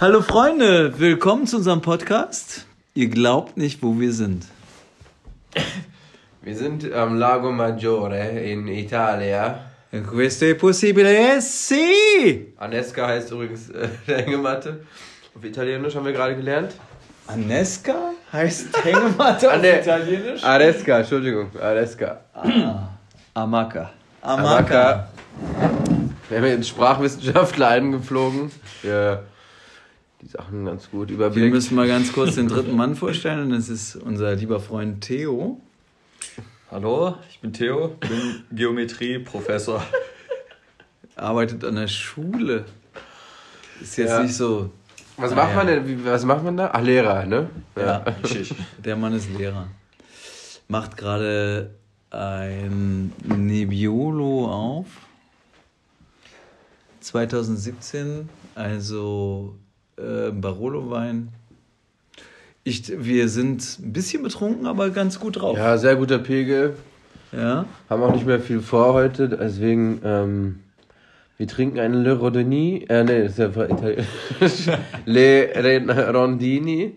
Hallo Freunde, willkommen zu unserem Podcast. Ihr glaubt nicht, wo wir sind. Wir sind am Lago Maggiore in Italia. Questo è possibile? Sì! Anesca heißt übrigens äh, der Hängematte. Auf Italienisch haben wir gerade gelernt. Anesca heißt Hängematte auf nee. Italienisch? Aresca, Entschuldigung. Aresca. Ah, Amaka. Amaka. Wir haben jetzt Sprachwissenschaftler eingeflogen. Ja, die Sachen ganz gut Wir überblicken. müssen mal ganz kurz den dritten Mann vorstellen und das ist unser lieber Freund Theo. Hallo, ich bin Theo, bin Geometrie-Professor. Arbeitet an der Schule. Ist jetzt Ja. nicht so. Was Ah, macht ja. man denn? Was macht man da? Ach, Lehrer, ne? Ja, Schicht. der Mann ist Lehrer. Macht gerade ein Nebbiolo auf. 2017, also äh, Barolo-Wein. Ich, wir sind ein bisschen betrunken, aber ganz gut drauf. Ja, sehr guter Pegel. Ja. Haben auch nicht mehr viel vor heute, deswegen, ähm, wir trinken einen Le Rodoni, äh, nee, das ist ja italienisch. Le Rondini.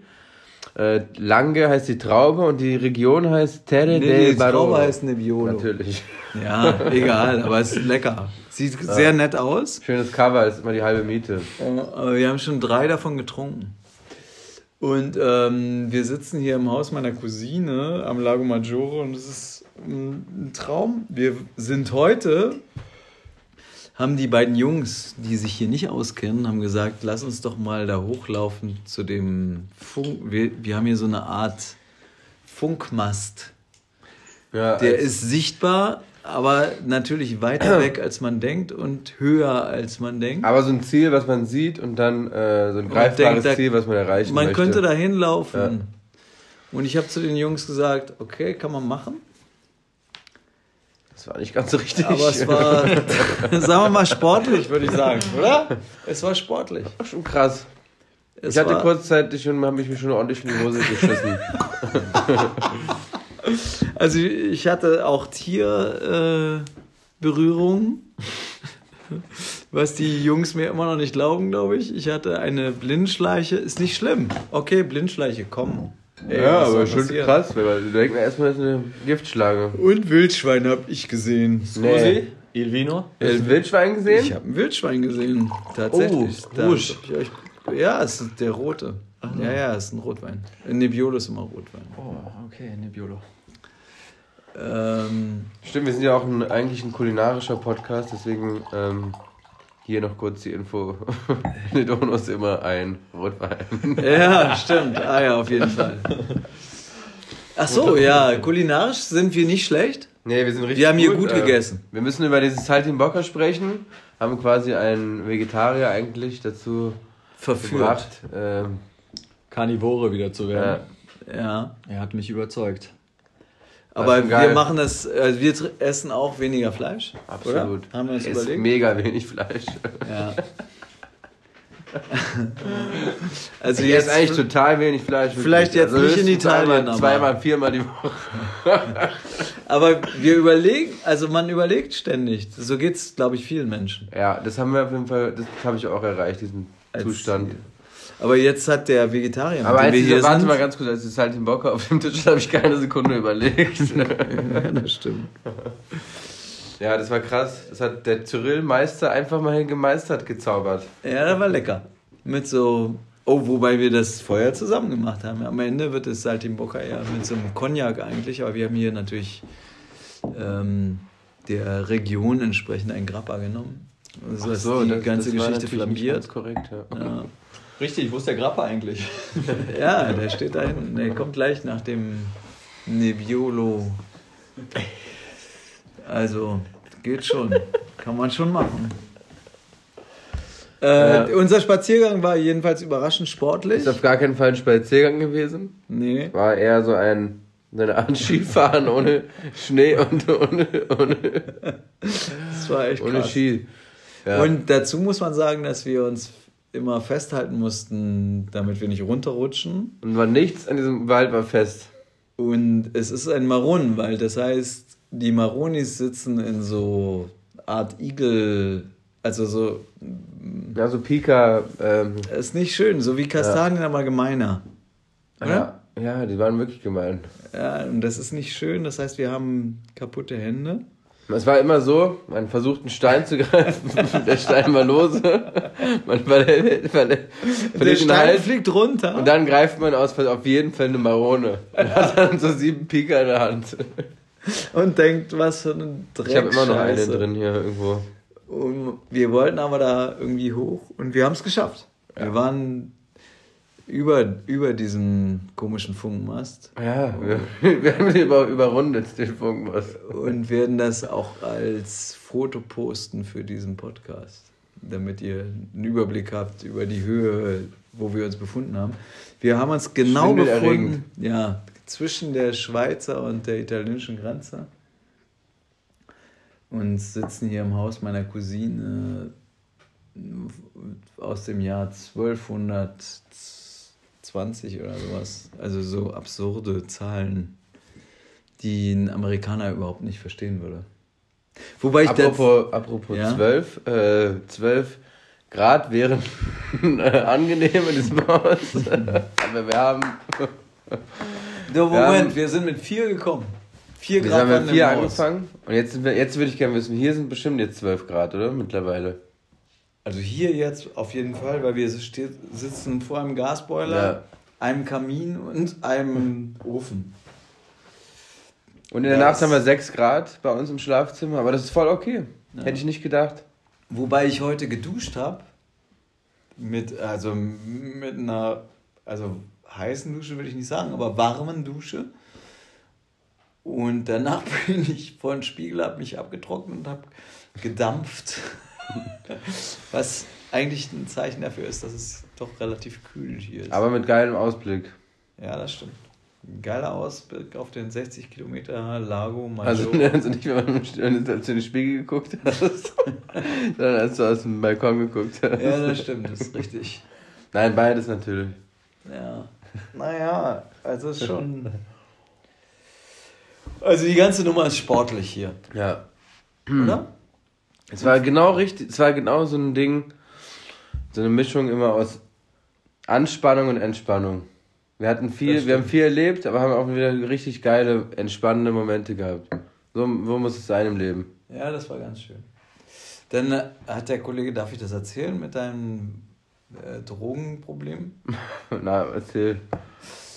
Äh, Lange heißt die Traube und die Region heißt Terre Nee, del die Barolo. Traube heißt Nebbiolo. Natürlich. Ja, egal, aber es ist lecker. Sieht sehr nett aus. Schönes Cover, ist immer die halbe Miete. Aber wir haben schon drei davon getrunken. Und ähm, wir sitzen hier im Haus meiner Cousine am Lago Maggiore und es ist ein Traum. Wir sind heute, haben die beiden Jungs, die sich hier nicht auskennen, haben gesagt, lass uns doch mal da hochlaufen zu dem Funk. Wir, wir haben hier so eine Art Funkmast. Ja, Der ist sichtbar, aber natürlich weiter weg, als man denkt und höher, als man denkt. aber so ein Ziel, was man sieht und dann äh, so ein greifbares denkt, Ziel, was man erreichen Man möchte. könnte da hinlaufen. Und ich habe zu den Jungs gesagt, okay, kann man machen. Das war nicht ganz so richtig. Aber es war, sagen wir mal, sportlich, würde ich sagen, oder? Es war sportlich. schon krass. Es ich hatte kurzzeitig schon, habe ich mich schon ordentlich in die Hose geschissen. Also ich hatte auch Tierberührungen, äh, was die Jungs mir immer noch nicht glauben, glaube ich. Ich hatte eine Blindschleiche, ist nicht schlimm. Okay, Blindschleiche, komm. Ey, ja, aber schon passieren? krass, weil man denkt man erstmal, das ist eine Giftschlange. Und Wildschwein habe ich gesehen. Nee. Il Vino? Hast du ein Wildschwein gesehen? Ich habe ein Wildschwein gesehen, tatsächlich. Oh, Rouge. ja, es ist der rote. Ja, ja, es ist ein Rotwein. Ein Nebbiolo ist immer Rotwein. Oh, okay, Nebbiolo. Ähm, Stimmt, wir sind ja auch ein, eigentlich ein kulinarischer Podcast, deswegen ähm, hier noch kurz die Info. Nedono ist immer ein Rotwein. ja, stimmt. Ah ja, auf jeden Fall. Ach so, ja, kulinarisch sind wir nicht schlecht. Nee, wir sind richtig Wir haben hier gut, gut äh, gegessen. Wir müssen über dieses Saltimbocca sprechen. Haben quasi einen Vegetarier eigentlich dazu Verführt. gebracht. Ähm, Karnivore wieder zu ja. werden. Ja. Er hat mich überzeugt. Aber schon wir geil. machen das, also wir essen auch weniger Fleisch. Absolut. Oder? Haben wir uns ist überlegt? mega wenig Fleisch. Ja. Also Ich jetzt esse eigentlich total wenig Fleisch. Vielleicht jetzt nicht in Italien, aber- zweimal, viermal die Woche. Aber wir überlegen, also man überlegt ständig. So geht's, glaube ich, vielen Menschen. Ja, das haben wir auf jeden Fall, das habe ich auch erreicht, diesen Als Zustand. Aber jetzt hat der Vegetarier, Aber als wir hier warte sind, mal ganz kurz, als die Saltimbocca auf dem Tisch habe ich keine Sekunde überlegt. ja, das stimmt. ja, das war krass. Das hat der Cyril Meister einfach mal gemeistert, gezaubert. Ja, das war lecker. Mit so, oh, wobei wir das vorher zusammen gemacht haben. Am Ende wird es Saltimbocca ja mit so einem Cognac eigentlich, aber wir haben hier natürlich ähm, der Region entsprechend einen Grappa genommen. Also das die das- ganze das Geschichte flambiert. korrekt, ja. Ja. Richtig, wo ist der Grappa eigentlich? Ja, der steht da hinten. Der kommt gleich nach dem Nebbiolo. Also, geht schon. Kann man schon machen. Äh, Ja. Unser Spaziergang war jedenfalls überraschend sportlich. Ist auf gar keinen Fall ein Spaziergang gewesen. Nee. War eher so ein eine Art Skifahren ohne Schnee und ohne, ohne, Das war echt ohne krass. Ski. Ja. Und dazu muss man sagen, dass wir uns immer festhalten mussten, damit wir nicht runterrutschen. und war nichts an diesem Wald war fest. Und es ist ein Maronenwald, das heißt, die Maronis sitzen in so Art Igel, Also so, Ja, so Pika. Ähm, ist nicht schön, so wie Kastanien, aber gemeiner. Oder? ja, ja, die waren wirklich gemein. Ja, und das ist nicht schön, das heißt, wir haben kaputte Hände. Es war immer so, man versucht einen Stein zu greifen, der Stein war lose, man verliert, verliert, Der Stein Halt fliegt runter. und dann greift man aus, auf jeden Fall eine Marone und hat dann so sieben Pika in der Hand. und denkt, was für ein Dreck. Ich habe immer noch eine drin hier irgendwo. Und wir wollten aber da irgendwie hoch und wir haben es geschafft. Wir waren über, über diesem komischen Funkmast Ja, wir, wir haben den über, überrundet, den Funkmast. und werden das auch als Foto posten für diesen Podcast, damit ihr einen Überblick habt über die Höhe, wo wir uns befunden haben. Wir haben uns genau befunden, ja, zwischen der Schweizer und der italienischen Grenze und sitzen hier im Haus meiner Cousine aus dem Jahr 1220 oder sowas. Also so absurde Zahlen, die ein Amerikaner überhaupt nicht verstehen würde. Wobei ich Apropos, apropos Ja? 12, äh, 12 Grad wären angenehm in diesem Haus. Aber wir haben, das, Der Moment, haben- wir sind mit vier gekommen. Vier wir Grad haben mit vier Haus. angefangen. Und jetzt, sind wir, jetzt würde ich gerne wissen, hier sind bestimmt jetzt 12 Grad, oder? Mittlerweile. Also hier jetzt auf jeden Fall, weil wir sitzen vor einem Gasboiler, Ja. einem Kamin und einem Ofen. Und in der Ja, Nacht haben wir 6 Grad bei uns im Schlafzimmer, aber das ist voll okay. Ja. Hätte ich nicht gedacht. Wobei ich heute geduscht habe. Mit, also mit einer, also heißen Dusche würde ich nicht sagen, aber warmen Dusche. Und danach bin ich vor den Spiegel, habe mich abgetrocknet und habe gedampft. Was eigentlich ein Zeichen dafür ist, dass es doch relativ kühl hier ist. Aber mit geilem Ausblick. ja, das stimmt. Ein geiler Ausblick auf den 60 Kilometer Lago Also, Maggiore. also nicht, wenn man als du in den Spiegel geguckt hast, sondern als du aus dem Balkon geguckt hast. ja, das stimmt, das ist richtig. Nein, beides natürlich. Ja. Naja, also ist schon. Also die ganze Nummer ist sportlich hier, Ja. oder? Es war genau richtig, es war genau so ein Ding, so eine Mischung immer aus Anspannung und Entspannung. Wir hatten viel, wir haben viel erlebt, aber haben auch wieder richtig geile, entspannende Momente gehabt. So, so muss es sein im Leben. Ja, das war ganz schön. Dann äh, hat der Kollege, darf ich das erzählen, mit deinem äh, Drogenproblem? Na, erzähl.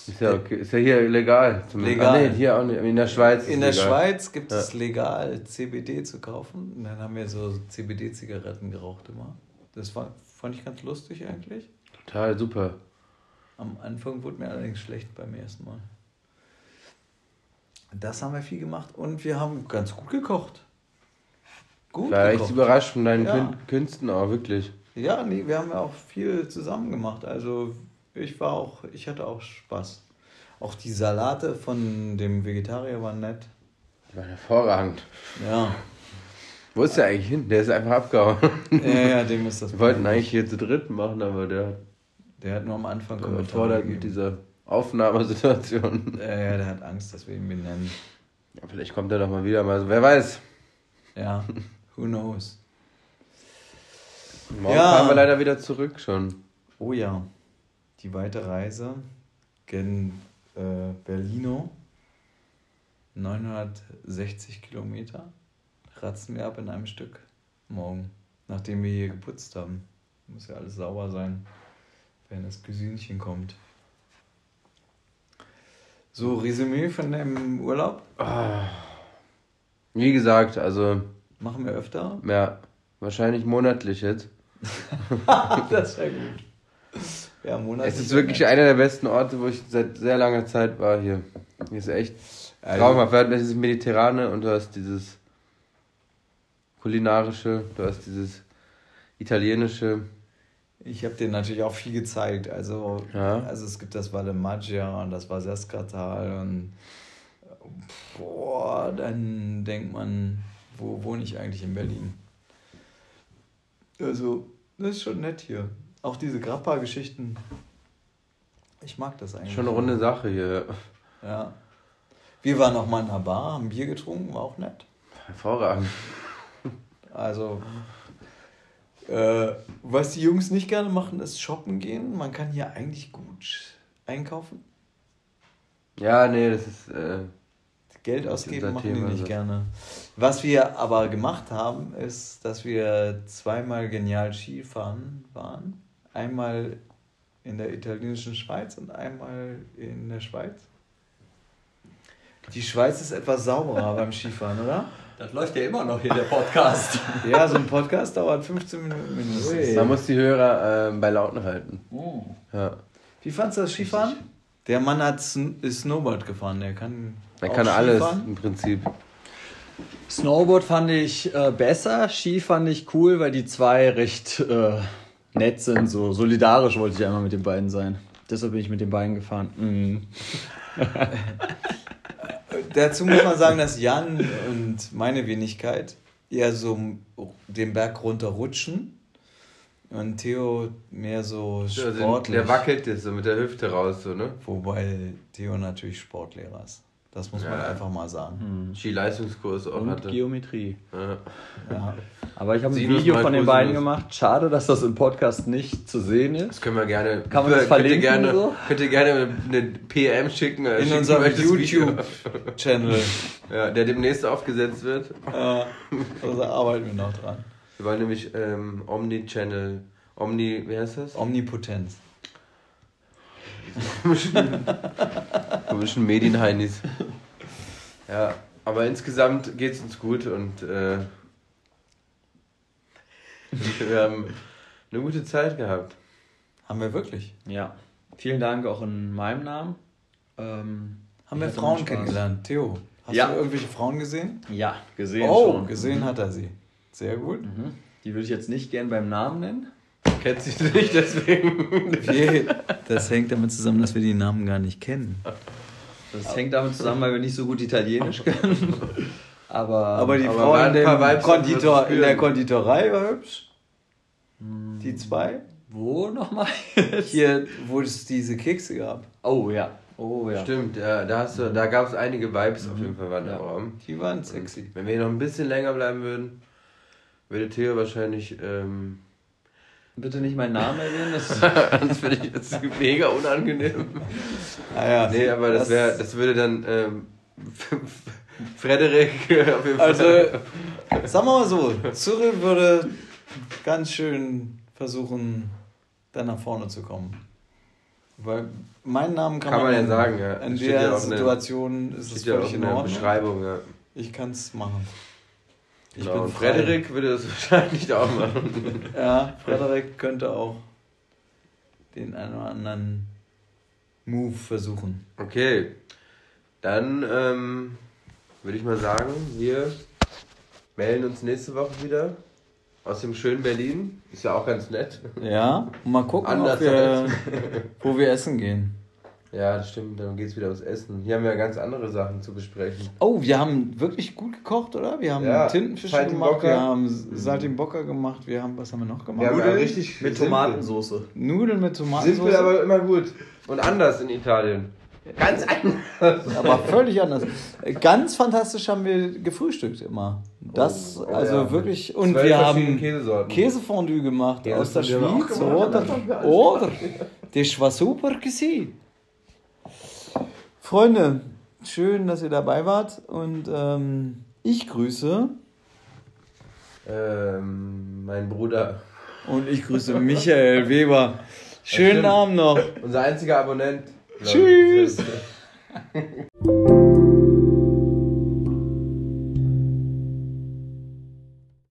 Ist ja okay. Ist ja hier legal. zumindest. Legal. Ah, nee, hier auch nicht. In der Schweiz. In der legal. Schweiz gibt es legal CBD zu kaufen. Und dann haben wir so CBD-Zigaretten geraucht immer. Das war, fand ich ganz lustig eigentlich. Total super. Am Anfang wurde mir allerdings schlecht beim ersten Mal. Das haben wir viel gemacht und wir haben ganz gut gekocht. Gut Ich war echt gekocht. überrascht von deinen Ja. Kün- Künsten auch, wirklich. Ja, nee, wir haben ja auch viel zusammen gemacht. Also ich war auch, ich hatte auch Spaß. Auch die Salate von dem Vegetarier waren nett. Die waren hervorragend. Ja. Wo ist der eigentlich hin? Der ist einfach abgehauen. Ja, ja, dem ist das. Wir wollten eigentlich hier zu dritt machen, aber der hat Der hat nur am Anfang überfordert mit dieser Aufnahmesituation. Ja, ja, der hat Angst, dass wir ihn benennen. Ja, vielleicht kommt er doch mal wieder mal. so. Wer weiß. Ja, who knows. Morgen Ja. fahren wir leider wieder zurück schon. Oh ja, die weite Reise gen äh, Berlino, 960 Kilometer, ratzen wir ab in einem Stück morgen, nachdem wir hier geputzt haben. Muss ja alles sauber sein, wenn das Gesünchen kommt. So, Resümee von deinem Urlaub Wie gesagt, also, machen wir öfter. ja, wahrscheinlich monatlich jetzt. das wäre gut. Ja, Monat Es ist wirklich einer der besten Orte, wo ich seit sehr langer Zeit war hier. Hier ist echt Also- traumhaft. Wir hatten dieses Mediterrane und du hast dieses kulinarische, du hast dieses italienische. Ich habe dir natürlich auch viel gezeigt. Also, Ja. also es gibt das Valle Maggia und das Vaseskatal und boah, dann denkt man, wo wohne ich eigentlich in Berlin? Also, das ist schon nett hier. Auch diese Grappa-Geschichten. Ich mag das eigentlich. Schon eine runde Sache hier. Ja. Wir waren noch mal in einer Bar, haben Bier getrunken, war auch nett. Hervorragend. Also, Äh, was die Jungs nicht gerne machen, ist shoppen gehen. Man kann hier eigentlich gut einkaufen. Ja, nee, das ist. Äh, Geld ausgeben machen die Thema, nicht so. gerne. Was wir aber gemacht haben, ist, dass wir zweimal genial Skifahren waren. Einmal in der italienischen Schweiz und einmal in der Schweiz. Die Schweiz ist etwas sauberer beim Skifahren, oder? Das läuft ja immer noch hier, der Podcast. Ja, so ein Podcast dauert 15 Minuten mindestens. man muss die Hörer ähm, bei Lauten halten. Ja. Wie fandst du das Skifahren? Der Mann hat ist Snowboard gefahren, der kann. Man auch kann alles Skifahren. im Prinzip. Snowboard fand ich äh, besser, Ski fand ich cool, weil die zwei recht äh, nett sind. So solidarisch wollte ich einmal mit den beiden sein. Deshalb bin ich mit den beiden gefahren. Mhm. Dazu muss man sagen, dass Jan und meine Wenigkeit eher so den Berg runterrutschen und Theo mehr so Also, sportlich. der wackelt jetzt so mit der Hüfte raus, so, ne? Wobei Theo natürlich Sportlehrer ist. Das muss man Ja. einfach mal sagen. Skileistungskurs auch Und hatte. Geometrie. Ja. Ja. Aber ich habe ein Video von den beiden gemacht. Schade, dass das im Podcast nicht zu sehen ist. Das können wir gerne. Kann man das könnt verlinken Ihr gerne, so? Könnt ihr gerne eine PM schicken. äh, In schicken unserem. YouTube-Channel. Ja, der demnächst aufgesetzt wird. äh, also arbeiten wir noch dran. Wir wollen nämlich ähm, Omni-Channel. Omni, wie heißt das? Omnipotenz. Komischen Medienheinis. Ja, aber insgesamt geht es uns gut und äh, wir haben eine gute Zeit gehabt. Haben wir wirklich? Ja. Vielen Dank auch in meinem Namen. Ähm, Haben wir Frauen kennengelernt? Theo, hast Ja. du irgendwelche Frauen gesehen? Ja, gesehen oh, schon. gesehen hat er sie. Sehr gut. Mhm. Die würde ich jetzt nicht gern beim Namen nennen. Kennt sie nicht, deswegen. Nee, das hängt damit zusammen, dass wir die Namen gar nicht kennen. Das hängt damit zusammen, weil wir nicht so gut Italienisch können. Aber, Aber die Aber Frau in, dem Konditor, in der. Konditorei war hübsch. Die zwei. wo nochmal? Hier, wo es diese Kekse gab. Oh ja. Oh ja. Stimmt, ja, da, hast du, da gab es einige Vibes auf jeden Fall waren Ja. im Raum. Die waren sexy. Wenn wir hier noch ein bisschen länger bleiben würden, würde Theo wahrscheinlich. Ähm, Bitte nicht meinen Namen erwähnen. Das das finde ich jetzt mega unangenehm. Ah, ja. Nee, aber das, wär, das würde dann ähm, Frederik auf jeden Fall. Also, sagen wir mal so, Cyril würde ganz schön versuchen, da nach vorne zu kommen. Weil meinen Namen kann, Kann man ja nennen. sagen, ja. In der Situation ist es steht ja auch völlig in Ordnung. Beschreibung, ja. Ich kann es machen. Ich Genau. bin. Frederik würde das wahrscheinlich auch machen. Ja, Frederik könnte auch den einen oder anderen Move versuchen. Okay, dann ähm, würde ich mal sagen, wir melden uns nächste Woche wieder aus dem schönen Berlin. Ist ja auch ganz nett. Ja, und mal gucken, wir, wo wir essen gehen. Ja, das stimmt, dann geht es wieder ums Essen. Hier haben wir ganz andere Sachen zu besprechen. Oh, wir haben wirklich gut gekocht, oder? Wir haben Ja, Tintenfische gemacht, wir haben Saltimbocca gemacht, wir haben, was haben wir noch gemacht? Wir haben ja Nudeln, richtig mit. Tomatensoße. Nudeln mit Tomatensauce. Simpel, aber immer gut. Und anders in Italien. Ganz anders. aber völlig anders. Ganz fantastisch haben wir gefrühstückt immer. Das, Oh, oh also ja. wirklich. Und wir haben. Käsefondue gemacht Ja, aus der Schweiz. gemacht. Oder? Das oder? Das war super gewesen. Freunde, schön, dass ihr dabei wart. Und ähm, ich grüße. Ähm, mein Bruder. Und ich grüße Michael Weber. Schönen. Abend noch. Unser einziger Abonnent. Tschüss.